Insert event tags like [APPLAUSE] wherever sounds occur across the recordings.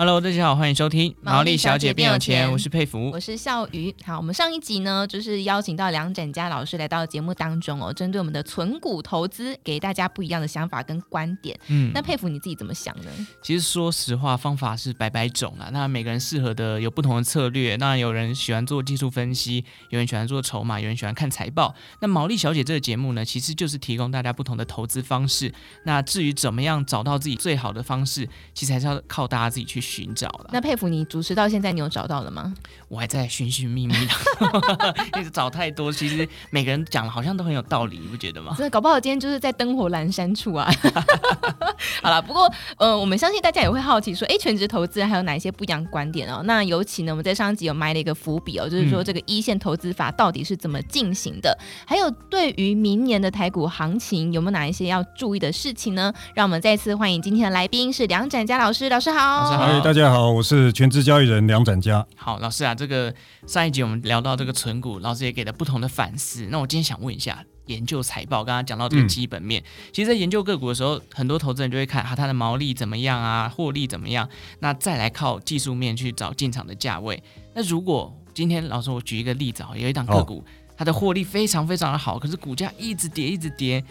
Hello，大家好，欢迎收听《毛利小姐变有钱》，我是佩服，我是笑鱼。好，我们上一集呢，就是邀请到梁展佳老师来到节目当中哦，针对我们的存股投资，给大家不一样的想法跟观点。嗯，那佩服你自己怎么想呢？其实说实话，方法是百百种啦。那每个人适合的有不同的策略。那有人喜欢做技术分析，有人喜欢做筹码，有人喜欢看财报。那毛利小姐这个节目呢，其实就是提供大家不同的投资方式。那至于怎么样找到自己最好的方式，其实还是要靠大家自己去寻找了。那佩服你主持到现在，你有找到了吗？我还在寻寻觅觅的，[LAUGHS] 一直找太多。其实每个人讲的好像都很有道理，你不觉得吗？真的，搞不好今天就是在灯火阑珊处啊。[LAUGHS] 好了，不过呃，我们相信大家也会好奇说，哎，全职投资还有哪一些不一样观点哦？那尤其呢，我们在上集有埋了一个伏笔哦，就是说这个一线投资法到底是怎么进行的？嗯、还有对于明年的台股行情，有没有哪一些要注意的事情呢？让我们再次欢迎今天的来宾是梁展佳老师，老师好。老师好，大家好。我是全职交易人梁展佳。好，老师啊，这个上一集我们聊到这个存股，老师也给了不同的反思。那我今天想问一下，研究财报，刚刚讲到这个基本面，嗯、其实，在研究个股的时候，很多投资人就会看啊，它的毛利怎么样啊，获利怎么样，那再来靠技术面去找进场的价位。那如果今天老师我举一个例子啊，有一档个股，它的获利非常非常的好，可是股价一直跌一直跌，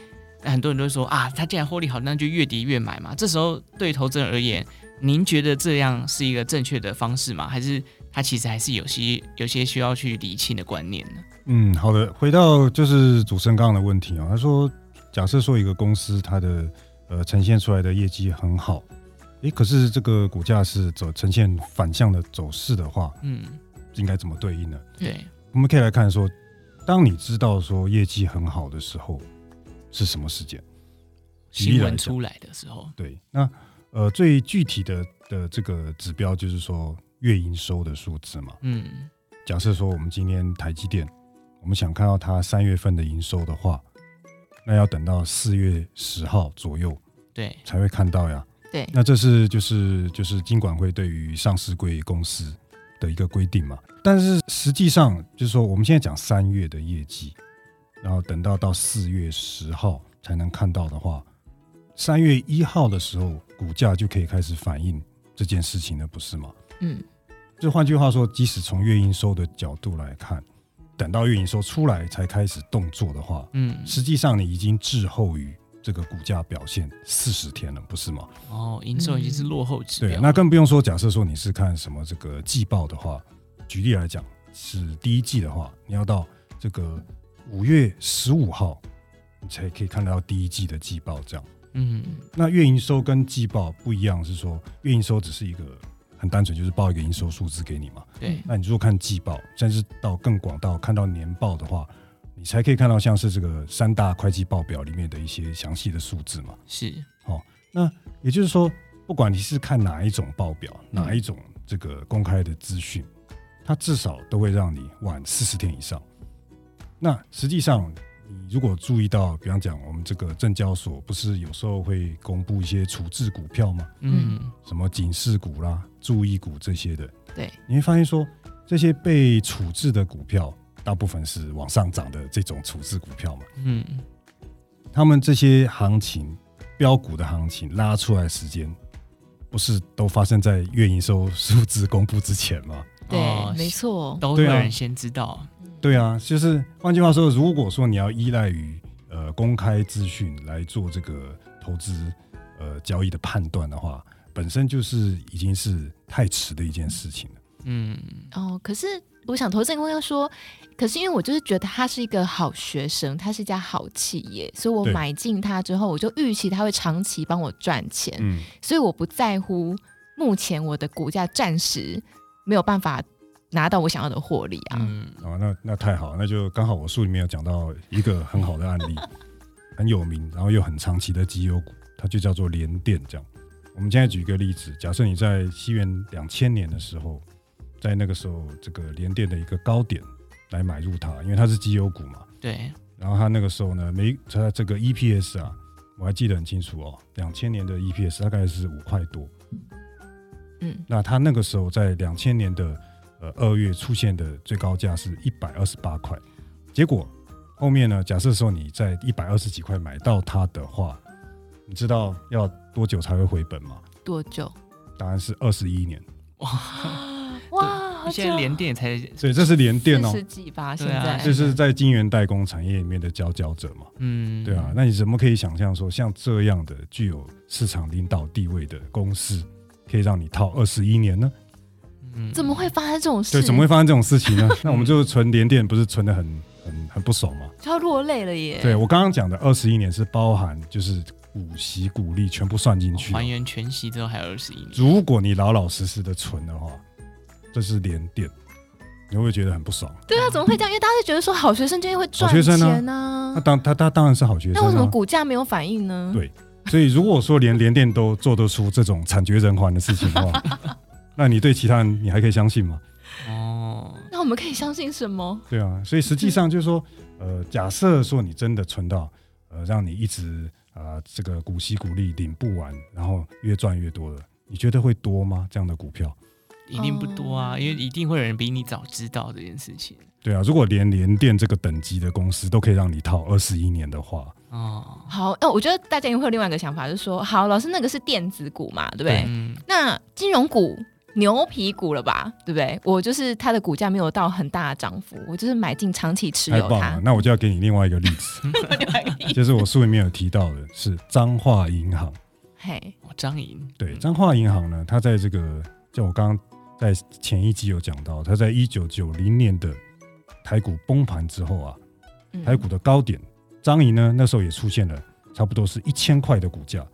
那很多人都会说啊，它既然获利好，那就越跌越买嘛。这时候对投资人而言，您觉得这样是一个正确的方式吗？还是它其实还是有些有些需要去理清的观念呢？嗯，好的，回到就是主持人刚刚的问题啊，他说，假设说一个公司它的呃呈现出来的业绩很好，诶，可是这个股价是走呈现反向的走势的话，嗯，应该怎么对应呢？对，我们可以来看说，当你知道说业绩很好的时候是什么时间？新闻出来的时候，对，那。呃，最具体的的这个指标就是说月营收的数字嘛。嗯，假设说我们今天台积电，我们想看到它三月份的营收的话，那要等到四月十号左右，对，才会看到呀。对，那这是就是就是金管会对于上市贵公司的一个规定嘛。但是实际上就是说，我们现在讲三月的业绩，然后等到到四月十号才能看到的话。三月一号的时候，股价就可以开始反映这件事情了，不是吗？嗯，就换句话说，即使从月营收的角度来看，等到月营收出来才开始动作的话，嗯，实际上你已经滞后于这个股价表现四十天了，不是吗？哦，营收已经是落后指标。对，那更不用说，假设说你是看什么这个季报的话，举例来讲，是第一季的话，你要到这个五月十五号，你才可以看到第一季的季报，这样。嗯，那月营收跟季报不一样，是说月营收只是一个很单纯，就是报一个营收数字给你嘛。对，那你如果看季报，甚至到更广到看到年报的话，你才可以看到像是这个三大会计报表里面的一些详细的数字嘛。是，哦，那也就是说，不管你是看哪一种报表，哪一种这个公开的资讯，它至少都会让你晚四十天以上。那实际上。你如果注意到，比方讲，我们这个证交所不是有时候会公布一些处置股票吗？嗯，什么警示股啦、注意股这些的。对，你会发现说，这些被处置的股票，大部分是往上涨的这种处置股票嘛。嗯，他们这些行情标股的行情拉出来的时间，不是都发生在月营收数字公布之前吗？对，没错，都有人先知道。对啊，就是换句话说，如果说你要依赖于呃公开资讯来做这个投资呃交易的判断的话，本身就是已经是太迟的一件事情了。嗯，哦，可是我想投资人要说，可是因为我就是觉得他是一个好学生，他是一家好企业，所以我买进他之后，我就预期他会长期帮我赚钱。嗯，所以我不在乎目前我的股价暂时没有办法。拿到我想要的获利啊！嗯，哦，那那太好，那就刚好我书里面有讲到一个很好的案例，[LAUGHS] 很有名，然后又很长期的绩优股，它就叫做联电。这样，我们现在举一个例子，假设你在西元两千年的时候，在那个时候这个联电的一个高点来买入它，因为它是绩优股嘛。对。然后它那个时候呢，每它这个 EPS 啊，我还记得很清楚哦，两千年的 EPS 大概是五块多。嗯，那它那个时候在两千年的呃二月出现的最高价是一百二十八块，结果后面呢，假设说你在一百二十几块买到它的话，你知道要多久才会回本吗？多久？答案是二十一年。哇哇！现在联电才，所以这是联电哦，四十几吧？现在这是在晶圆代工产业里面的佼佼者嘛？嗯，对啊。那你怎么可以想象说，像这样的具有市场领导地位的公司，可以让你套二十一年呢？嗯，怎么会发生这种事？对，怎么会发生这种事情呢？[LAUGHS] 那我们就存连电，不是存的很很很不爽吗？就要落泪了耶！对，我刚刚讲的二十一年是包含就是股息股利全部算进去，还原全息之后还有二十一年。如果你老老实实的存的话，这是连电，你会不会觉得很不爽？对啊，怎么会这样？因为大家就觉得说好学生就会赚钱呢。那当他他当然是好学生，那为什么股价没有反应呢？对，所以如果说连连电都做得出这种惨绝人寰的事情的话，[LAUGHS] 那你对其他人你还可以相信吗？哦，那我们可以相信什么？对啊，所以实际上就是说，呃，假设说你真的存到呃，让你一直啊、呃、这个股息股利领不完，然后越赚越多了，你觉得会多吗？这样的股票一定不多啊，因为一定会有人比你早知道这件事情。对啊，如果连联电这个等级的公司都可以让你套二十一年的话，哦，好，哦，我觉得大家也会有另外一个想法，就是说，好，老师那个是电子股嘛，对不对？嗯，那金融股。牛皮股了吧，对不对？我就是它的股价没有到很大的涨幅，我就是买进长期持有它。太棒了，那我就要给你另外一个例子，[LAUGHS] 就是我书里面有提到的是彰化银行。嘿，彰银对，彰化银行呢，它在这个，就我刚刚在前一集有讲到，它在一九九零年的台股崩盘之后啊，台股的高点，彰银呢那时候也出现了差不多是一千块的股价。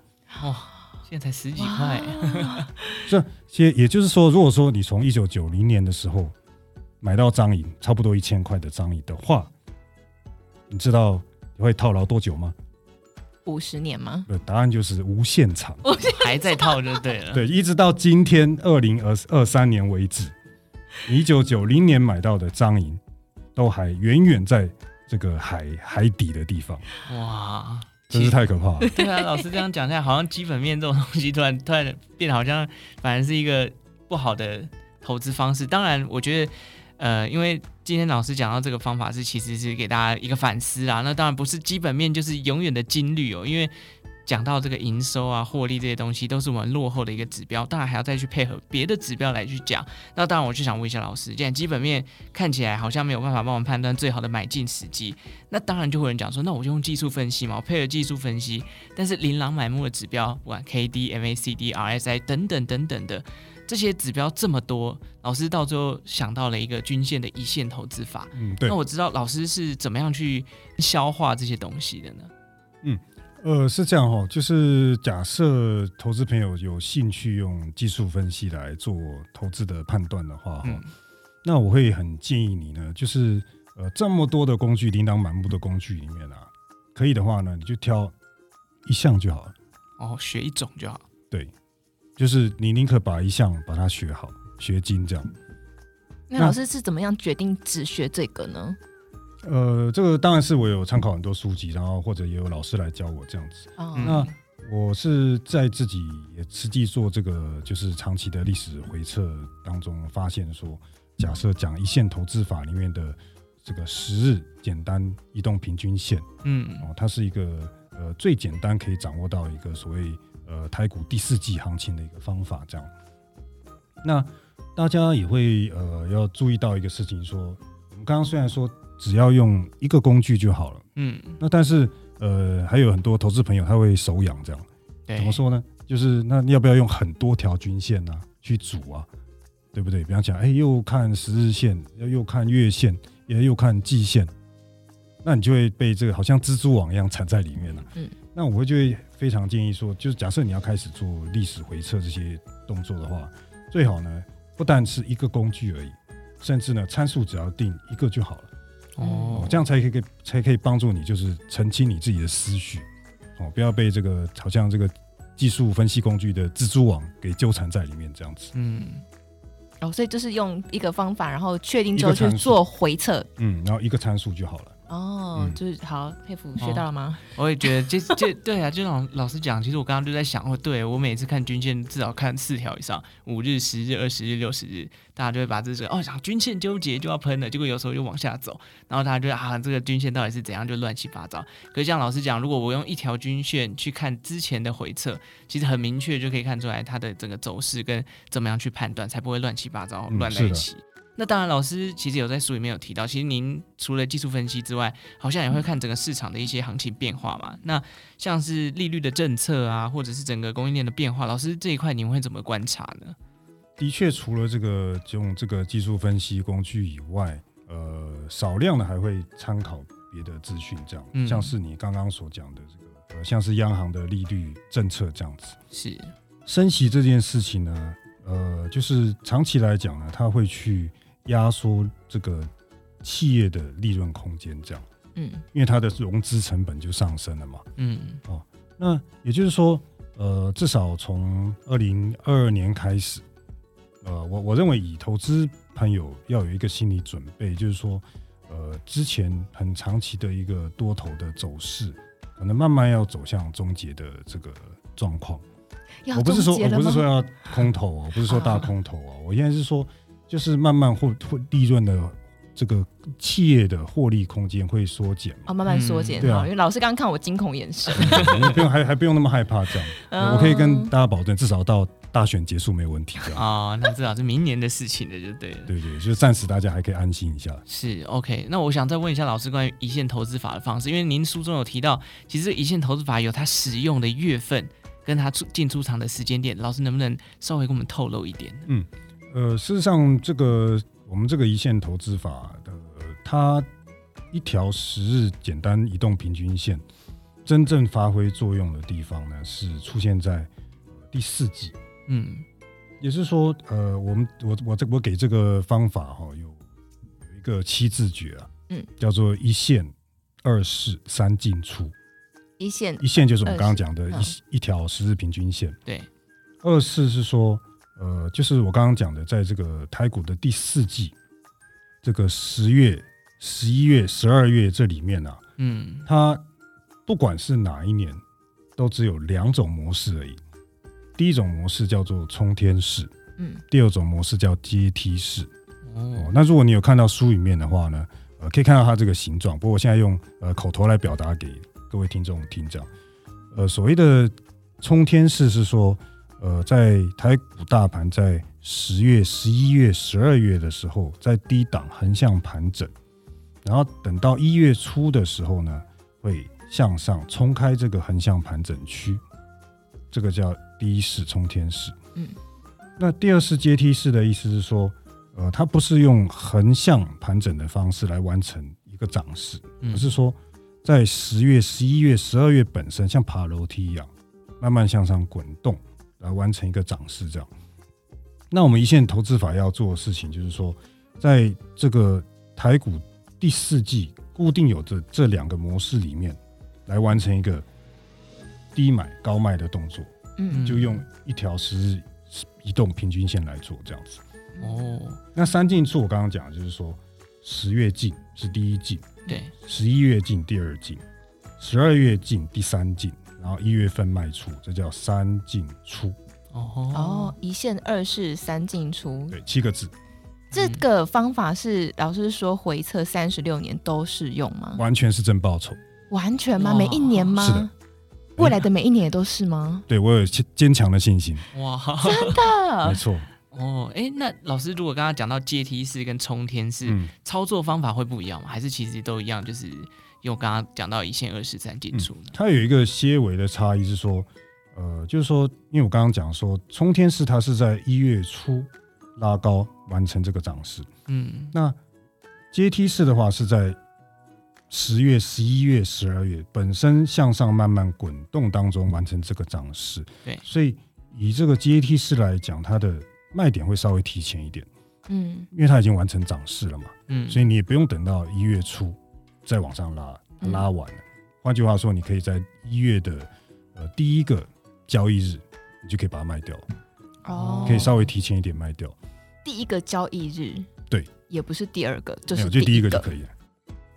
哦现在才十几块，[LAUGHS] 这些也就是说，如果说你从一九九零年的时候买到张银，差不多一千块的张银的话，你知道你会套牢多久吗？五十年吗？对，答案就是无限长，还在套就对了。对，一直到今天二零二二三年为止，一九九零年买到的张银都还远远在这个海海底的地方。哇！真是太可怕了。[LAUGHS] 对啊，老师这样讲下来，好像基本面这种东西突然突然变得好像反而是一个不好的投资方式。当然，我觉得呃，因为今天老师讲到这个方法是其实是给大家一个反思啊。那当然不是基本面就是永远的金律哦，因为。讲到这个营收啊、获利这些东西，都是我们落后的一个指标，当然还要再去配合别的指标来去讲。那当然，我就想问一下老师，既然基本面看起来好像没有办法帮我们判断最好的买进时机，那当然就会有人讲说，那我就用技术分析嘛，我配合技术分析。但是琳琅满目的指标，不管 K D、M A C D、R S I 等等等等的这些指标这么多，老师到最后想到了一个均线的一线投资法。嗯，对。那我知道老师是怎么样去消化这些东西的呢？嗯。呃，是这样哈，就是假设投资朋友有兴趣用技术分析来做投资的判断的话哈，嗯、那我会很建议你呢，就是呃这么多的工具，琳琅满目的工具里面啊，可以的话呢，你就挑一项就好了。哦，学一种就好。对，就是你宁可把一项把它学好，学精这样。那老师是怎么样决定只学这个呢？呃，这个当然是我有参考很多书籍，然后或者也有老师来教我这样子。哦、那我是在自己也实际做这个，就是长期的历史回测当中发现说，假设讲一线投资法里面的这个十日简单移动平均线，嗯，哦，它是一个呃最简单可以掌握到一个所谓呃台股第四季行情的一个方法。这样，那大家也会呃要注意到一个事情，说我们刚刚虽然说。只要用一个工具就好了。嗯，那但是呃，还有很多投资朋友他会手痒，这样对怎么说呢？就是那你要不要用很多条均线呢、啊、去组啊？对不对？比方讲，哎，又看十日线，又又看月线，也又看季线，那你就会被这个好像蜘蛛网一样缠在里面了、啊。嗯，那我会就会非常建议说，就是假设你要开始做历史回测这些动作的话，最好呢不但是一个工具而已，甚至呢参数只要定一个就好了。哦，这样才可以才可以帮助你，就是澄清你自己的思绪，哦，不要被这个好像这个技术分析工具的蜘蛛网给纠缠在里面，这样子。嗯，哦，所以就是用一个方法，然后确定之后去做回测，嗯，然后一个参数就好了。哦，嗯就是好佩服，学到了吗？[LAUGHS] 我也觉得这，这这对啊，就老老师讲，其实我刚刚就在想，哦，对我每次看均线至少看四条以上，五日、十日、二十日、六十日，大家就会把这个哦，想均线纠结就要喷了，结果有时候就往下走，然后大家就啊，这个均线到底是怎样，就乱七八糟。可是像老师讲，如果我用一条均线去看之前的回测，其实很明确就可以看出来它的整个走势跟怎么样去判断，才不会乱七八糟乱在一起。嗯那当然，老师其实有在书里面有提到，其实您除了技术分析之外，好像也会看整个市场的一些行情变化嘛。那像是利率的政策啊，或者是整个供应链的变化，老师这一块您会怎么观察呢？的确，除了这个用这个技术分析工具以外，呃，少量的还会参考别的资讯，这样，嗯、像是你刚刚所讲的这个，呃，像是央行的利率政策这样子，是升息这件事情呢，呃，就是长期来讲呢，它会去。压缩这个企业的利润空间，这样，嗯，因为它的融资成本就上升了嘛，嗯，哦，那也就是说，呃，至少从二零二二年开始，呃，我我认为以投资朋友要有一个心理准备，就是说，呃，之前很长期的一个多头的走势，可能慢慢要走向终结的这个状况。我不是说我不是说要空头哦，我不是说大空头哦，我现在是说。就是慢慢获获利润的这个企业的获利空间会缩减哦，慢慢缩减、嗯。对啊，因为老师刚刚看我惊恐眼神，不用还还不用那么害怕这样。[LAUGHS] 嗯、我可以跟大家保证，至少到大选结束没有问题这样。啊、[LAUGHS] 哦，那至少是明年的事情了，就对了。对，对对，就暂时大家还可以安心一下。是 OK，那我想再问一下老师关于一线投资法的方式，因为您书中有提到，其实一线投资法有它使用的月份跟它出进出场的时间点，老师能不能稍微给我们透露一点？嗯。呃，事实上，这个我们这个一线投资法的，它一条十日简单移动平均线，真正发挥作用的地方呢，是出现在第四季。嗯，也是说，呃，我们我我这我给这个方法哈、哦，有有一个七字诀啊，嗯，叫做一线、二市、三进出。一线一线就是我们刚刚讲的一一条十日平均线。对，二市是说。呃，就是我刚刚讲的，在这个台股的第四季，这个十月、十一月、十二月这里面啊，嗯，它不管是哪一年，都只有两种模式而已。第一种模式叫做冲天式，嗯，第二种模式叫阶梯式。哦，哦，那如果你有看到书里面的话呢，呃，可以看到它这个形状。不过我现在用呃口头来表达给各位听众听讲。呃，所谓的冲天式是说。呃，在台股大盘在十月、十一月、十二月的时候，在低档横向盘整，然后等到一月初的时候呢，会向上冲开这个横向盘整区，这个叫第一式冲天式。嗯，那第二式阶梯式的意思是说，呃，它不是用横向盘整的方式来完成一个涨势，而是说在十月、十一月、十二月本身像爬楼梯一样，慢慢向上滚动。来完成一个涨势，这样。那我们一线投资法要做的事情，就是说，在这个台股第四季固定有这这两个模式里面，来完成一个低买高卖的动作。嗯，就用一条十日移动平均线来做这样子。哦，那三进处我刚刚讲的就是说，十月进是第一进，对，十一月进第二进，十二月进第三进。然后一月份卖出，这叫三进出。哦哦，一线二市三进出，对，七个字。这个方法是老师说回测三十六年都适用吗？完全是正报酬。完全吗？每一年吗？是的。未来的每一年也都是吗？对，我有坚强的信心。哇，真的？[LAUGHS] 没错。哦，哎，那老师如果刚刚讲到阶梯式跟冲天式，嗯，操作方法会不一样吗？还是其实都一样？就是。因为我刚刚讲到一线、二十、三进出，它有一个些微的差异是说，呃，就是说，因为我刚刚讲说，冲天式它是在一月初拉高完成这个涨势，嗯，那阶梯式的话是在十月、十一月、十二月本身向上慢慢滚动当中完成这个涨势，对，所以以这个阶梯式来讲，它的卖点会稍微提前一点，嗯，因为它已经完成涨势了嘛，嗯，所以你也不用等到一月初。再往上拉，拉完了。换句话说，你可以在一月的呃第一个交易日，你就可以把它卖掉。哦，可以稍微提前一点卖掉。第一个交易日，对，也不是第二个，就是就第一个就可以了。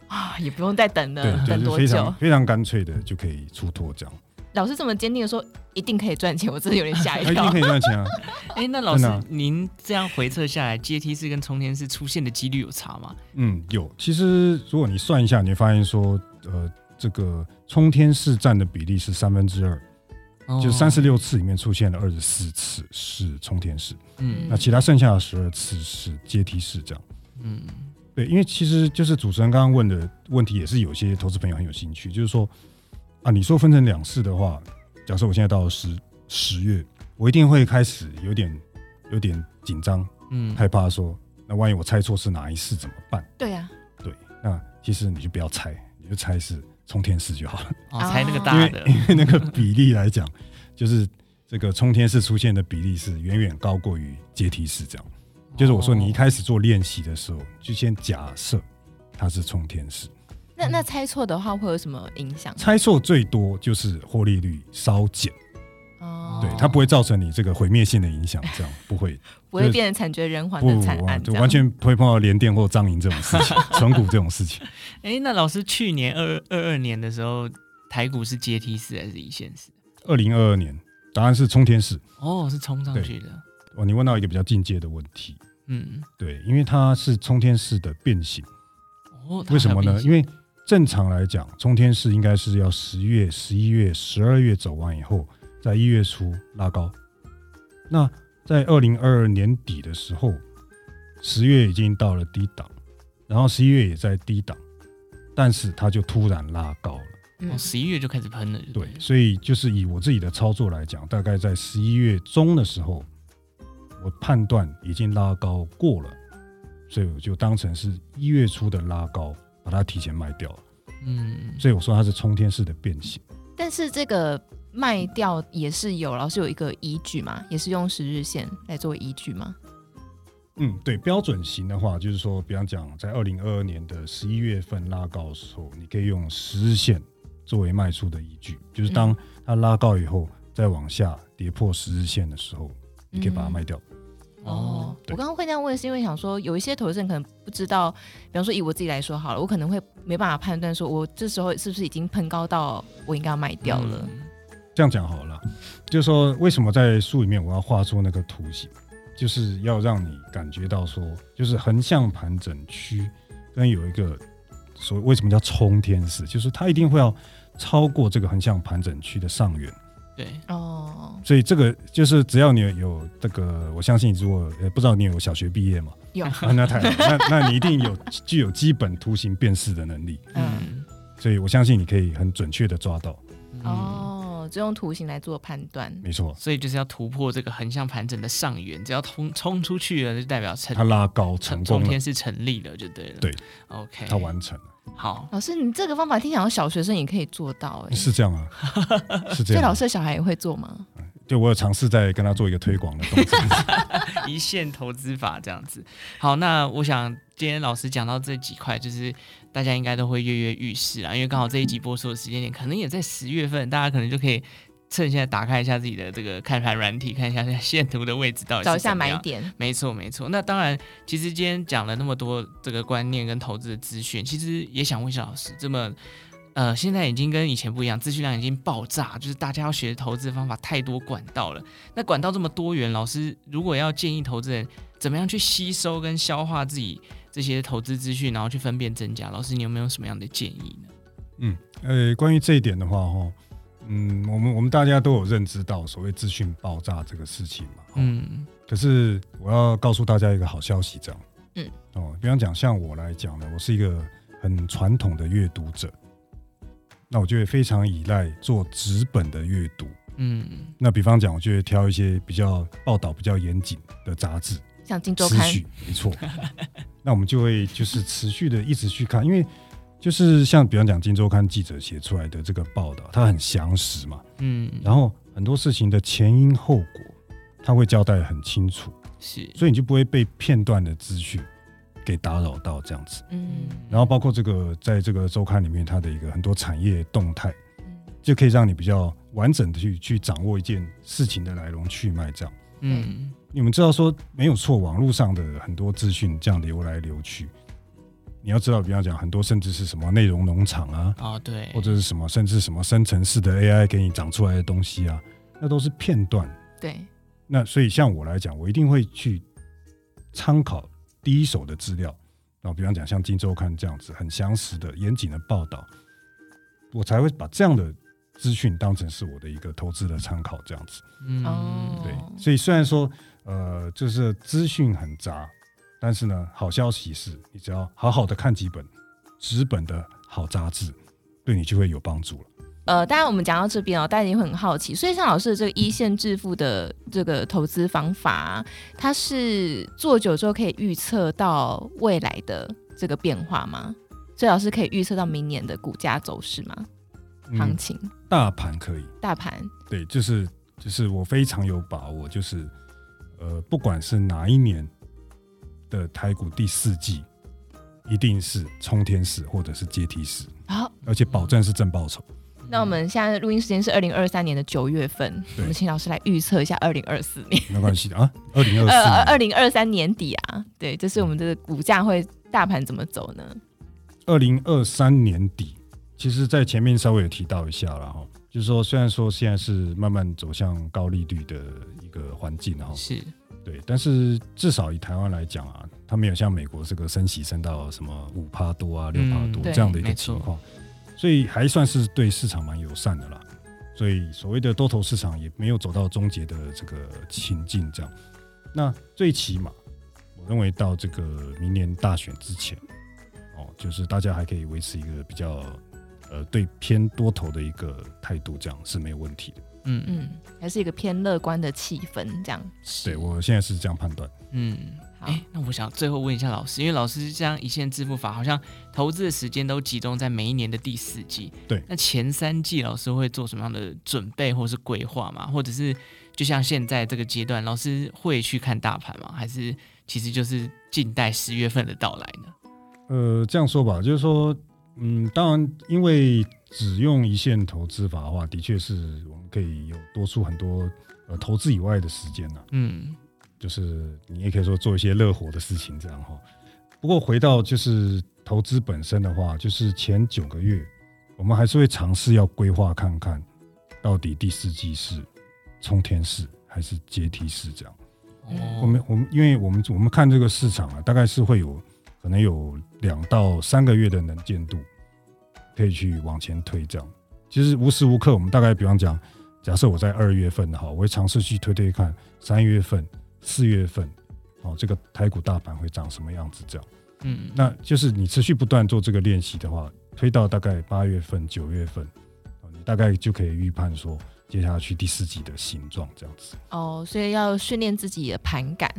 啊，也不用再等了，对，就是非常？非常干脆的就可以出脱这样。老师这么坚定的说，一定可以赚钱，我真的有点吓一跳。[LAUGHS] 一定可以赚钱啊！[LAUGHS] 哎，那老师，啊、您这样回测下来，阶梯式跟冲天式出现的几率有差吗？嗯，有。其实如果你算一下，你会发现说，呃，这个冲天式占的比例是三分之二，哦、就三十六次里面出现了二十四次是冲天式，嗯，那其他剩下的十二次是阶梯式这样，嗯，对，因为其实就是主持人刚刚问的问题，也是有些投资朋友很有兴趣，就是说。啊，你说分成两次的话，假设我现在到了十十月，我一定会开始有点有点紧张，嗯，害怕说，那万一我猜错是哪一次怎么办？对呀、啊，对，那其实你就不要猜，你就猜是冲天式就好了，哦，猜那个大的，因为，因为那个比例来讲，就是这个冲天式出现的比例是远远高过于阶梯式这样。就是我说你一开始做练习的时候，就先假设它是冲天式。那那猜错的话会有什么影响？猜错最多就是获利率稍减，哦，对，它不会造成你这个毁灭性的影响，这样不会，[LAUGHS] 不会变成惨绝人寰的惨案，就完全不会碰到连电或张银这种事情，[LAUGHS] 存股这种事情。[LAUGHS] 哎，那老师去年二二二年的时候，台股是阶梯式还是一线式？二零二二年答案是冲天式，哦，是冲上去的。哦，你问到一个比较进阶的问题，嗯，对，因为它是冲天式的变形，哦，为什么呢？因为正常来讲，冲天式应该是要十月、十一月、十二月走完以后，在一月初拉高。那在二零二二年底的时候，十月已经到了低档，然后十一月也在低档，但是它就突然拉高了。嗯，十一月就开始喷了。对，所以就是以我自己的操作来讲，大概在十一月中的时候，我判断已经拉高过了，所以我就当成是一月初的拉高。把它提前卖掉了，嗯，所以我说它是冲天式的变形。但是这个卖掉也是有，老师有一个依据嘛，也是用十日线来作为依据吗？嗯，对，标准型的话，就是说，比方讲，在二零二二年的十一月份拉高的时候，你可以用十日线作为卖出的依据，就是当它拉高以后，再往下跌破十日线的时候，你可以把它卖掉。嗯哦，我刚刚会那样问，是因为想说，有一些投资人可能不知道，比方说以我自己来说好了，我可能会没办法判断，说我这时候是不是已经喷高到我应该要卖掉了。嗯、这样讲好了，就是说为什么在书里面我要画出那个图形，就是要让你感觉到说，就是横向盘整区跟有一个所谓为什么叫冲天式，就是它一定会要超过这个横向盘整区的上缘。对哦，所以这个就是只要你有这个，我相信如果呃不知道你有小学毕业嘛？有，那太好，那那你一定有 [LAUGHS] 具有基本图形辨识的能力。嗯，所以我相信你可以很准确的抓到。哦，就用图形来做判断，没错。所以就是要突破这个横向盘整的上缘，只要冲冲出去了，就代表成它拉高成功了，充天是成立了，就对了。对，OK，它完成了。好，老师，你这个方法听起来小学生也可以做到，哎，是这样啊，[LAUGHS] 是这样。所以老师的小孩也会做吗？就我有尝试在跟他做一个推广的动作，[LAUGHS] 一线投资法这样子。好，那我想今天老师讲到这几块，就是大家应该都会跃跃欲试啊，因为刚好这一集播出的时间点可能也在十月份，大家可能就可以。趁现在打开一下自己的这个看盘软体，看一下线图的位置到底是怎么样。找一下买点。没错没错。那当然，其实今天讲了那么多这个观念跟投资的资讯，其实也想问一下老师，这么呃，现在已经跟以前不一样，资讯量已经爆炸，就是大家要学投资方法太多管道了。那管道这么多元，老师如果要建议投资人怎么样去吸收跟消化自己这些投资资讯，然后去分辨真假，老师你有没有什么样的建议呢？嗯，呃，关于这一点的话，哈。嗯，我们我们大家都有认知到所谓资讯爆炸这个事情嘛。嗯。可是我要告诉大家一个好消息，这样。嗯。哦，比方讲，像我来讲呢，我是一个很传统的阅读者，那我就会非常依赖做纸本的阅读。嗯。那比方讲，我就会挑一些比较报道比较严谨的杂志，像《金周刊》。没错。[LAUGHS] 那我们就会就是持续的一直去看，因为。就是像比方讲《金周刊》记者写出来的这个报道，它很详实嘛，嗯，然后很多事情的前因后果，他会交代很清楚，是，所以你就不会被片段的资讯给打扰到这样子，嗯，然后包括这个在这个周刊里面，它的一个很多产业动态，就可以让你比较完整的去去掌握一件事情的来龙去脉，这样，嗯，你们知道说没有错，网络上的很多资讯这样流来流去。你要知道，比方讲很多甚至是什么内容农场啊，啊对，或者是什么甚至什么生成式的 AI 给你长出来的东西啊，那都是片段。对，那所以像我来讲，我一定会去参考第一手的资料，然后比方讲像《金周刊》这样子很详实的、严谨的报道，我才会把这样的资讯当成是我的一个投资的参考，这样子。嗯，对。所以虽然说，呃，就是资讯很杂，但是呢，好消息是你只要好好的看几本纸本的好杂志，对你就会有帮助了。呃，当然我们讲到这边哦，大家也会很好奇，所以像老师的这个一线致富的这个投资方法，它是做久之后可以预测到未来的这个变化吗？所以老师可以预测到明年的股价走势吗？嗯、行情？大盘可以，大盘对，就是就是我非常有把握，就是呃，不管是哪一年的台股第四季，一定是冲天式或者是阶梯式，好，而且保证是正报酬。那我们现在录音时间是二零二三年的九月份，我们请老师来预测一下二零二四年。没关系的啊，[LAUGHS] 二零二四呃二零二三年底啊，对，这是我们这个股价会大盘怎么走呢？二零二三年底，其实，在前面稍微有提到一下了哈，就是说，虽然说现在是慢慢走向高利率的一个环境哈，是对，但是至少以台湾来讲啊，它没有像美国这个升息升到什么五趴多啊六趴多这样的一个情况。所以还算是对市场蛮友善的啦，所以所谓的多头市场也没有走到终结的这个情境这样。那最起码，我认为到这个明年大选之前，哦，就是大家还可以维持一个比较呃对偏多头的一个态度，这样是没有问题的。嗯嗯，还是一个偏乐观的气氛这样。对，我现在是这样判断。嗯。哎、欸，那我想最后问一下老师，因为老师这样一线致富法，好像投资的时间都集中在每一年的第四季。对，那前三季老师会做什么样的准备或是规划吗？或者是就像现在这个阶段，老师会去看大盘吗？还是其实就是静待十月份的到来呢？呃，这样说吧，就是说，嗯，当然，因为只用一线投资法的话，的确是我们可以有多出很多呃投资以外的时间呢、啊。嗯。就是你也可以说做一些乐活的事情，这样哈。不过回到就是投资本身的话，就是前九个月，我们还是会尝试要规划看看，到底第四季是冲天式还是阶梯式这样。我们我们因为我们我们看这个市场啊，大概是会有可能有两到三个月的能见度，可以去往前推这样。其实无时无刻，我们大概比方讲，假设我在二月份哈，我会尝试去推推看三月份。四月份，哦，这个台股大盘会长什么样子？这样，嗯，那就是你持续不断做这个练习的话，推到大概八月份、九月份，你大概就可以预判说接下去第四季的形状这样子。哦，所以要训练自己的盘感。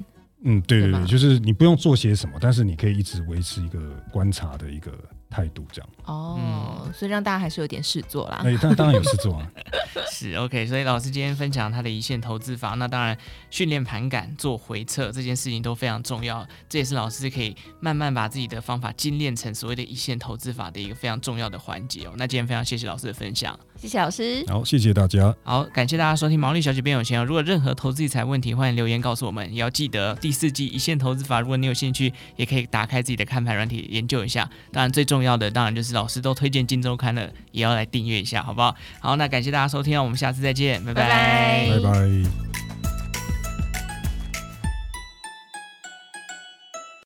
嗯，对对对，就是你不用做些什么，但是你可以一直维持一个观察的一个。态度这样哦，嗯、所以让大家还是有点事做啦。哎当当然有事做啊。[LAUGHS] 是 OK，所以老师今天分享他的一线投资法，那当然训练盘感、做回撤这件事情都非常重要。这也是老师可以慢慢把自己的方法精炼成所谓的一线投资法的一个非常重要的环节哦。那今天非常谢谢老师的分享，谢谢老师。好，谢谢大家。好，感谢大家收听《毛利小姐变有钱》哦。如果任何投资理财问题，欢迎留言告诉我们。也要记得第四季一线投资法，如果你有兴趣，也可以打开自己的看盘软体研究一下。当然最重要的，当然就是老师都推荐《金周刊》了，也要来订阅一下，好不好？好，那感谢大家收听哦，我们下次再见，拜拜，拜拜。